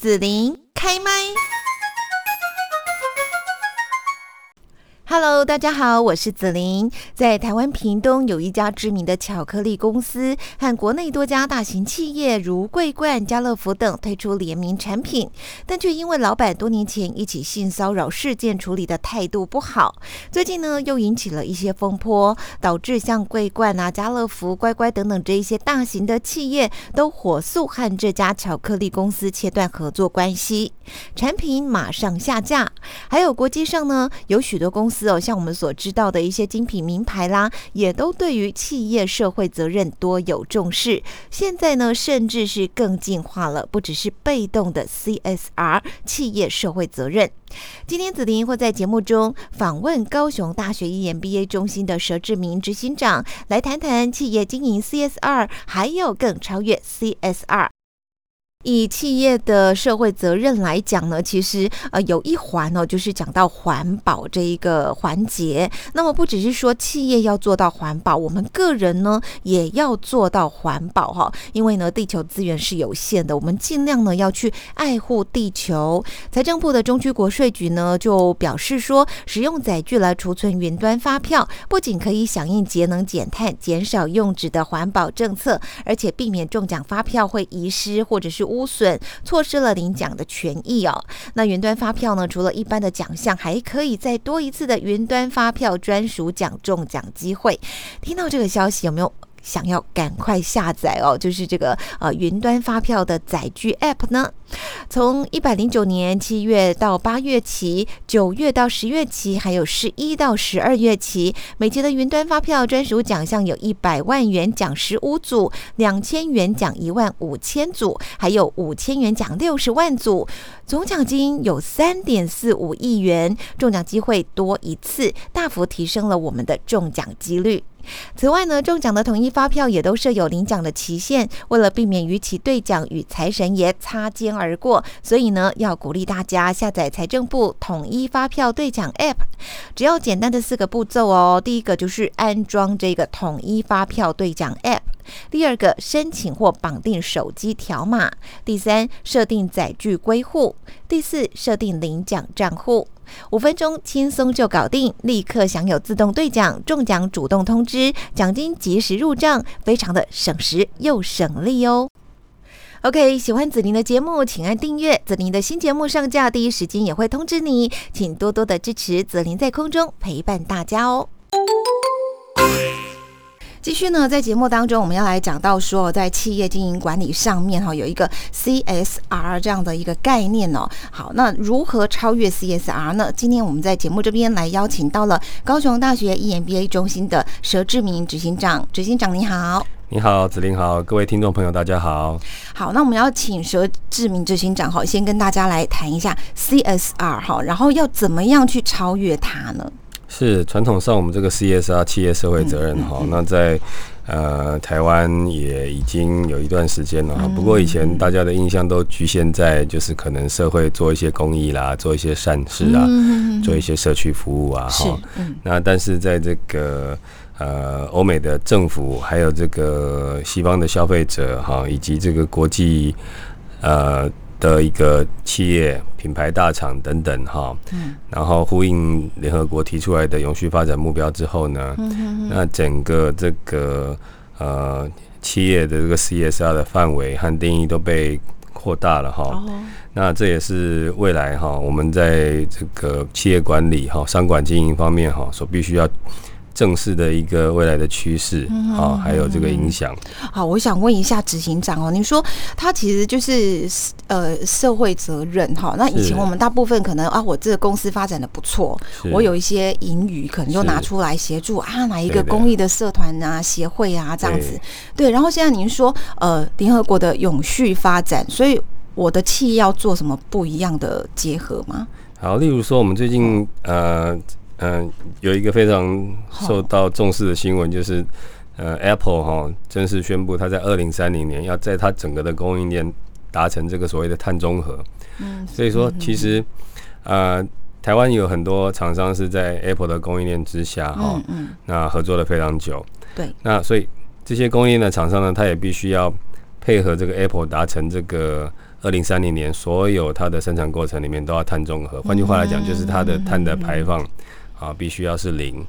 紫琳开麦。Hello，大家好，我是紫琳。在台湾屏东有一家知名的巧克力公司，和国内多家大型企业如桂冠、家乐福等推出联名产品，但却因为老板多年前一起性骚扰事件处理的态度不好，最近呢又引起了一些风波，导致像桂冠啊、家乐福、乖乖等等这一些大型的企业都火速和这家巧克力公司切断合作关系，产品马上下架。还有国际上呢，有许多公司。哦，像我们所知道的一些精品名牌啦，也都对于企业社会责任多有重视。现在呢，甚至是更进化了，不只是被动的 CSR 企业社会责任。今天子琳会在节目中访问高雄大学 EMBA 中心的佘志明执行长，来谈谈企业经营 CSR，还有更超越 CSR。以企业的社会责任来讲呢，其实呃有一环哦，就是讲到环保这一个环节。那么不只是说企业要做到环保，我们个人呢也要做到环保哈。因为呢，地球资源是有限的，我们尽量呢要去爱护地球。财政部的中区国税局呢就表示说，使用载具来储存云端发票，不仅可以响应节能减碳、减少用纸的环保政策，而且避免中奖发票会遗失或者是。污损，错失了领奖的权益哦。那云端发票呢？除了一般的奖项，还可以再多一次的云端发票专属奖中奖机会。听到这个消息，有没有？想要赶快下载哦，就是这个呃云端发票的载具 App 呢。从一百零九年七月到八月期，九月到十月期，还有十一到十二月期，每期的云端发票专属奖项有一百万元奖十五组，两千元奖一万五千组，还有五千元奖六十万组，总奖金有三点四五亿元，中奖机会多一次，大幅提升了我们的中奖几率。此外呢，中奖的统一发票也都设有领奖的期限，为了避免与其兑奖与财神爷擦肩而过，所以呢，要鼓励大家下载财政部统一发票兑奖 App，只要简单的四个步骤哦。第一个就是安装这个统一发票兑奖 App，第二个申请或绑定手机条码，第三设定载具归户，第四设定领奖账户。五分钟轻松就搞定，立刻享有自动兑奖、中奖主动通知、奖金及时入账，非常的省时又省力哦。OK，喜欢子琳的节目，请按订阅。子琳的新节目上架第一时间也会通知你，请多多的支持子琳在空中陪伴大家哦。继续呢，在节目当中，我们要来讲到说，在企业经营管理上面哈，有一个 CSR 这样的一个概念哦。好，那如何超越 CSR 呢？今天我们在节目这边来邀请到了高雄大学 EMBA 中心的佘志明执行长。执行长你好，你好，子玲好，各位听众朋友大家好。好，那我们要请佘志明执行长哈，先跟大家来谈一下 CSR 哈，然后要怎么样去超越它呢？是传统上我们这个 CSR 企业社会责任哈，那在呃台湾也已经有一段时间了哈。不过以前大家的印象都局限在就是可能社会做一些公益啦，做一些善事啊，做一些社区服务啊哈。那但是在这个呃欧美的政府，还有这个西方的消费者哈，以及这个国际呃。的一个企业品牌大厂等等哈，嗯，然后呼应联合国提出来的永续发展目标之后呢，嗯那整个这个呃企业的这个 CSR 的范围和定义都被扩大了哈，哦，那这也是未来哈我们在这个企业管理哈商管经营方面哈所必须要。正式的一个未来的趋势啊，还有这个影响。好，我想问一下执行长哦，你说他其实就是呃社会责任哈。那以前我们大部分可能啊，我这个公司发展的不错，我有一些盈余，可能就拿出来协助啊哪一个公益的社团啊、协会啊这样子。对，然后现在您说呃联合国的永续发展，所以我的企业要做什么不一样的结合吗？好，例如说我们最近呃。嗯，有一个非常受到重视的新闻，就是呃，Apple 哈正式宣布，它在二零三零年要在它整个的供应链达成这个所谓的碳中和。嗯，所以说其实呃，台湾有很多厂商是在 Apple 的供应链之下哈，嗯，那合作了非常久。对，那所以这些供应链的厂商呢，他也必须要配合这个 Apple 达成这个二零三零年所有它的生产过程里面都要碳中和。换句话来讲，就是它的碳的排放啊，必须要是零。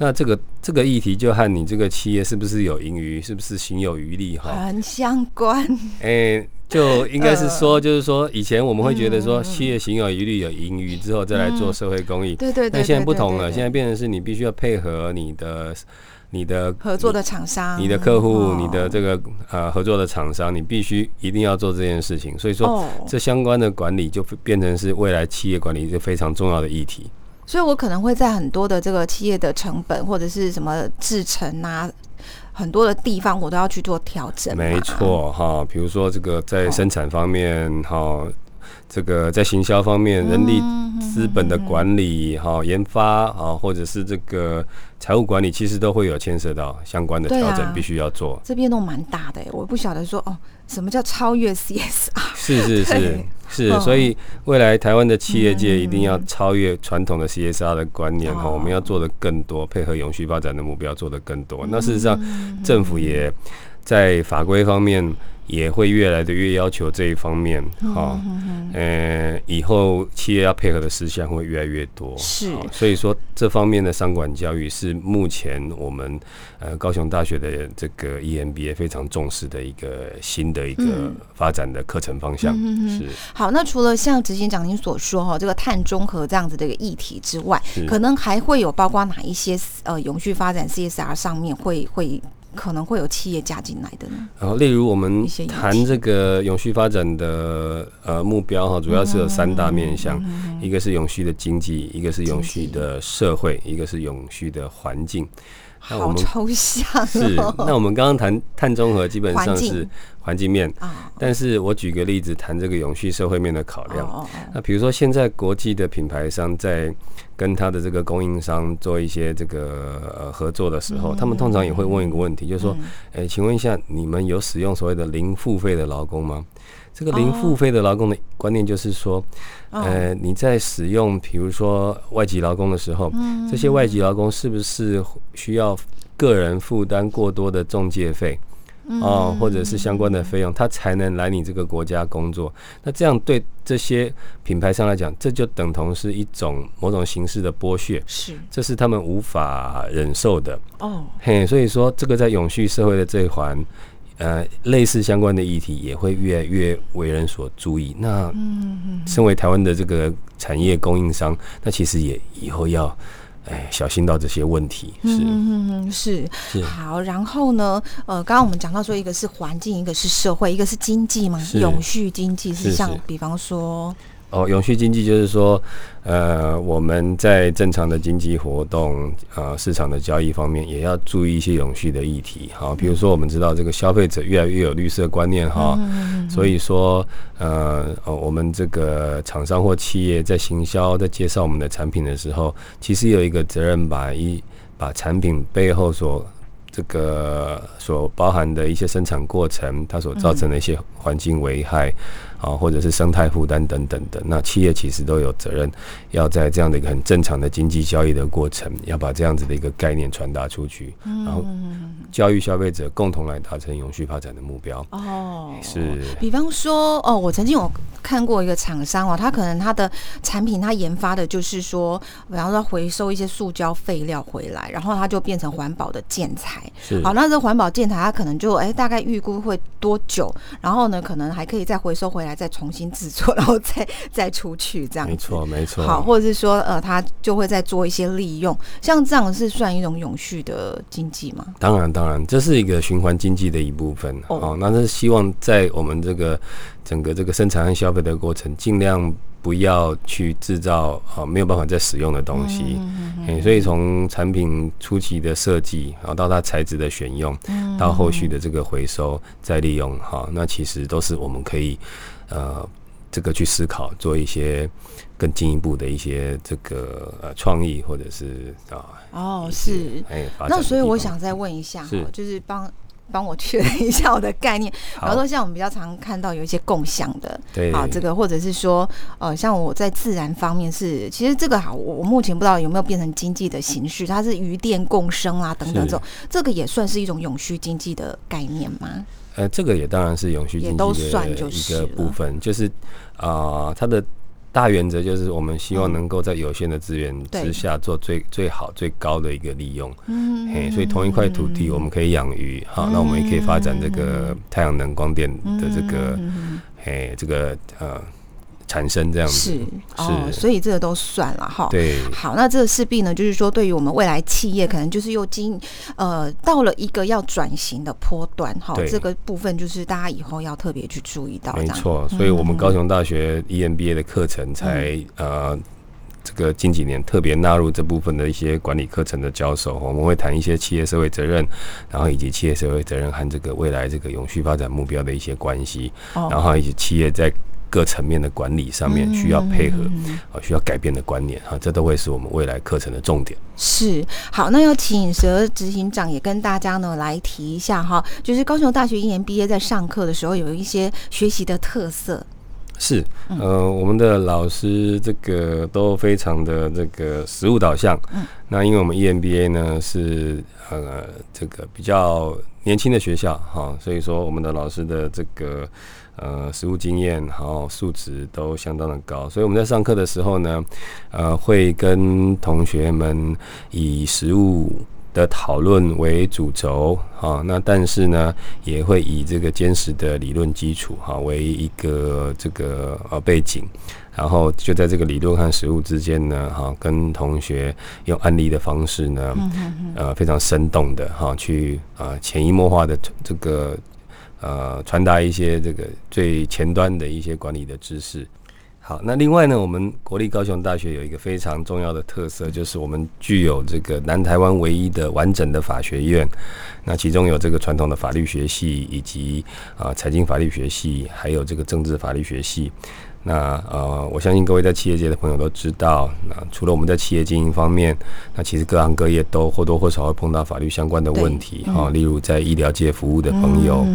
那这个这个议题就和你这个企业是不是有盈余，是不是行有余力哈，很相关。哎，就应该是说，就是说，以前我们会觉得说，企业行有余力有盈余之后再来做社会公益，对对对。但现在不同了，现在变成是你必须要配合你的你的合作的厂商、你的客户、你的这个呃合作的厂商，你必须一定要做这件事情。所以说，这相关的管理就变成是未来企业管理一个非常重要的议题。所以，我可能会在很多的这个企业的成本或者是什么制成啊，很多的地方我都要去做调整。没错，哈，比如说这个在生产方面，哈，这个在行销方面，人力资本的管理，哈，研发啊，或者是这个财务管理，其实都会有牵涉到相关的调整，必须要做。这变动蛮大的，我不晓得说哦。什么叫超越 CSR？是是是 是，所以未来台湾的企业界一定要超越传统的 CSR 的观念哈，我们要做的更多，配合永续发展的目标做的更多。那事实上，政府也在法规方面。也会越来的越要求这一方面，哈，呃，以后企业要配合的事项会越来越多，是，所以说这方面的商管教育是目前我们呃高雄大学的这个 EMBA 非常重视的一个新的一个发展的课程方向。嗯是，好，那除了像执行长您所说哈，这个碳中和这样子的一个议题之外，可能还会有包括哪一些呃永续发展 CSR 上面会会。可能会有企业加进来的呢。然后，例如我们谈这个永续发展的呃目标哈，主要是有三大面向，一个是永续的经济，一个是永续的社会，一个是永续的环境。好抽象。是，那我们刚刚谈碳中和，基本上是。环境面，但是我举个例子谈这个永续社会面的考量。那比如说，现在国际的品牌商在跟他的这个供应商做一些这个呃合作的时候，他们通常也会问一个问题，就是说，哎，请问一下，你们有使用所谓的零付费的劳工吗？这个零付费的劳工的观念就是说，呃，你在使用比如说外籍劳工的时候，这些外籍劳工是不是需要个人负担过多的中介费？哦，或者是相关的费用，他才能来你这个国家工作。那这样对这些品牌商来讲，这就等同是一种某种形式的剥削，是，这是他们无法忍受的。哦，嘿，所以说这个在永续社会的这一环，呃，类似相关的议题也会越来越为人所注意。那，嗯，身为台湾的这个产业供应商，那其实也以后要。哎，小心到这些问题是是是好，然后呢？呃，刚刚我们讲到说，一个是环境，一个是社会，一个是经济嘛，永续经济是像，比方说。哦，永续经济就是说，呃，我们在正常的经济活动、呃，市场的交易方面，也要注意一些永续的议题。好，比如说，我们知道这个消费者越来越有绿色观念哈，所以说，呃，我们这个厂商或企业在行销、在介绍我们的产品的时候，其实有一个责任，把一把产品背后所这个所包含的一些生产过程，它所造成的一些环境危害。啊，或者是生态负担等等的，那企业其实都有责任，要在这样的一个很正常的经济交易的过程，要把这样子的一个概念传达出去，然后教育消费者共同来达成永续发展的目标。哦，是。比方说，哦，我曾经有看过一个厂商哦，他可能他的产品他研发的就是说，比方说回收一些塑胶废料回来，然后它就变成环保的建材。是。好，那这环保建材它可能就哎大概预估会多久？然后呢，可能还可以再回收回来。再重新制作，然后再再出去这样。没错，没错。好，或者是说，呃，他就会再做一些利用，像这样是算一种永续的经济吗？当然，当然，这是一个循环经济的一部分。哦，那是希望在我们这个整个这个生产和消费的过程，尽量不要去制造啊没有办法再使用的东西。嗯，所以从产品初期的设计，然后到它材质的选用，到后续的这个回收再利用，哈，那其实都是我们可以。呃，这个去思考，做一些更进一步的一些这个呃创意，或者是啊，哦，是，哎，那所以我想再问一下，哈，就是帮帮我确认一下我的概念。比方说，像我们比较常看到有一些共享的，对，好，这个或者是说，呃，像我在自然方面是，其实这个好，我我目前不知道有没有变成经济的形式，它是余电共生啊等等这种，这个也算是一种永续经济的概念吗？呃，这个也当然是永续经济的一个部分，就是啊，它的。大原则就是我们希望能够在有限的资源之下做最最好最高的一个利用。嗯，嘿，所以同一块土地我们可以养鱼，好，那我们也可以发展这个太阳能光电的这个，嘿，这个呃。产生这样子是哦，所以这个都算了哈。对，好，那这个势必呢，就是说对于我们未来企业，可能就是又经呃到了一个要转型的坡段哈。这个部分就是大家以后要特别去注意到。没错，所以我们高雄大学 EMBA 的课程才呃这个近几年特别纳入这部分的一些管理课程的教授，我们会谈一些企业社会责任，然后以及企业社会责任和这个未来这个永续发展目标的一些关系，然后以及企业在。各层面的管理上面需要配合啊，需要改变的观念哈，这都会是我们未来课程的重点。是好，那要请蛇执行长也跟大家呢来提一下哈，就是高雄大学一年毕业在上课的时候有一些学习的特色。是，呃，我们的老师这个都非常的这个实务导向。嗯，那因为我们 EMBA 呢是呃这个比较年轻的学校哈，所以说我们的老师的这个。呃，实务经验，然后素质都相当的高，所以我们在上课的时候呢，呃，会跟同学们以实务的讨论为主轴，哈，那但是呢，也会以这个坚实的理论基础，哈，为一个这个呃背景，然后就在这个理论和实务之间呢，哈，跟同学用案例的方式呢，呃，非常生动的哈，去啊潜移默化的这个。呃，传达一些这个最前端的一些管理的知识。好，那另外呢，我们国立高雄大学有一个非常重要的特色，就是我们具有这个南台湾唯一的完整的法学院。那其中有这个传统的法律学系，以及啊财经法律学系，还有这个政治法律学系。那呃，我相信各位在企业界的朋友都知道，那除了我们在企业经营方面，那其实各行各业都或多或少会碰到法律相关的问题哈。例如在医疗界服务的朋友，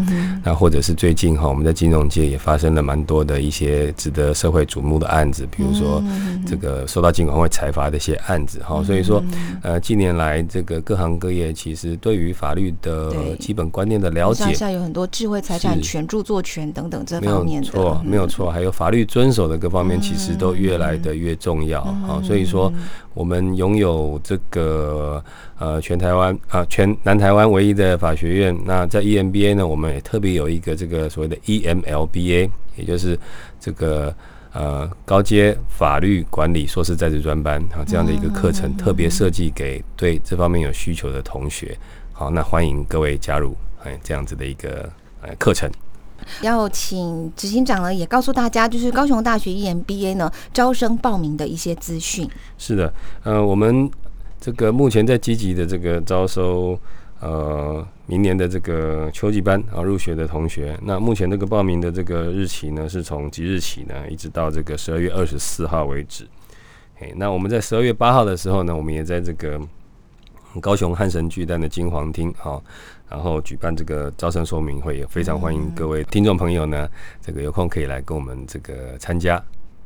那或者是最近哈，我们在金融界也发生了蛮多的一些值得社会瞩目的案子，比如说这个受到金管会裁罚的一些案子哈。所以说，呃，近年来这个各行各业其实对于法律的基本观念的了解，像有很多智慧财产权、著作权等等这方面的，没有错，没有错，还有法律。遵守的各方面其实都越来的越重要啊，所以说我们拥有这个呃全台湾啊全南台湾唯一的法学院。那在 EMBA 呢，我们也特别有一个这个所谓的 EMLBA，也就是这个呃高阶法律管理硕士在职专班啊这样的一个课程，特别设计给对这方面有需求的同学。好，那欢迎各位加入哎这样子的一个呃课程。要请执行长呢，也告诉大家，就是高雄大学 EMBA 呢招生报名的一些资讯。是的，呃，我们这个目前在积极的这个招收，呃，明年的这个秋季班啊入学的同学。那目前这个报名的这个日期呢，是从即日起呢，一直到这个十二月二十四号为止。嘿，那我们在十二月八号的时候呢，我们也在这个高雄汉神巨蛋的金黄厅，好。然后举办这个招生说明会，也非常欢迎各位听众朋友呢，这个有空可以来跟我们这个参加。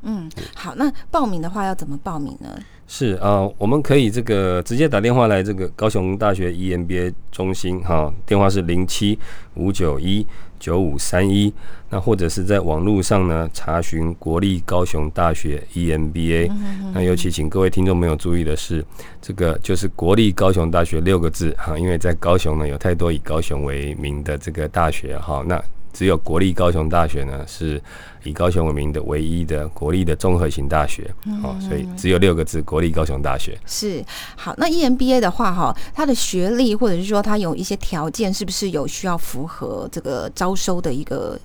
嗯，好，那报名的话要怎么报名呢？是啊，我们可以这个直接打电话来这个高雄大学 EMBA 中心哈，电话是零七五九一九五三一。那或者是在网络上呢查询国立高雄大学 EMBA。那尤其请各位听众朋友注意的是，这个就是国立高雄大学六个字哈，因为在高雄呢有太多以高雄为名的这个大学哈，那。只有国立高雄大学呢，是以高雄为名的唯一的国立的综合型大学，哦，所以只有六个字：国立高雄大学。是好，那 EMBA 的话，哈，它的学历或者是说它有一些条件，是不是有需要符合这个招收的一个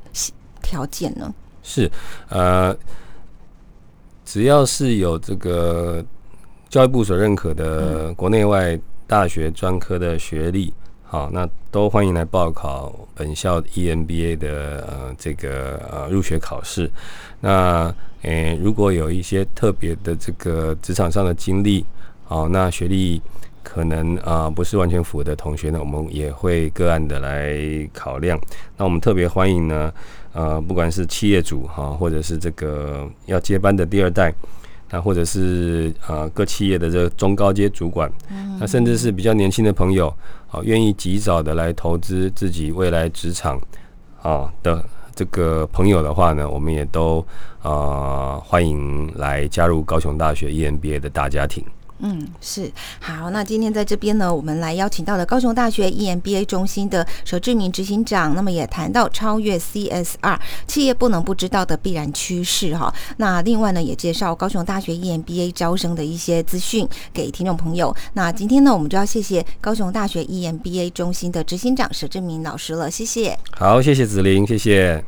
条件呢？是，呃，只要是有这个教育部所认可的国内外大学专科的学历。好，那都欢迎来报考本校 EMBA 的呃这个呃入学考试。那诶，如果有一些特别的这个职场上的经历，好，那学历可能啊不是完全符合的同学呢，我们也会个案的来考量。那我们特别欢迎呢，呃，不管是企业主哈，或者是这个要接班的第二代。那或者是呃各企业的这个中高阶主管，那甚至是比较年轻的朋友，啊，愿意及早的来投资自己未来职场啊的这个朋友的话呢，我们也都呃欢迎来加入高雄大学 EMBA 的大家庭。嗯，是好。那今天在这边呢，我们来邀请到了高雄大学 EMBA 中心的佘志明执行长，那么也谈到超越 CSR 企业不能不知道的必然趋势哈。那另外呢，也介绍高雄大学 EMBA 招生的一些资讯给听众朋友。那今天呢，我们就要谢谢高雄大学 EMBA 中心的执行长佘志明老师了，谢谢。好，谢谢子玲，谢谢。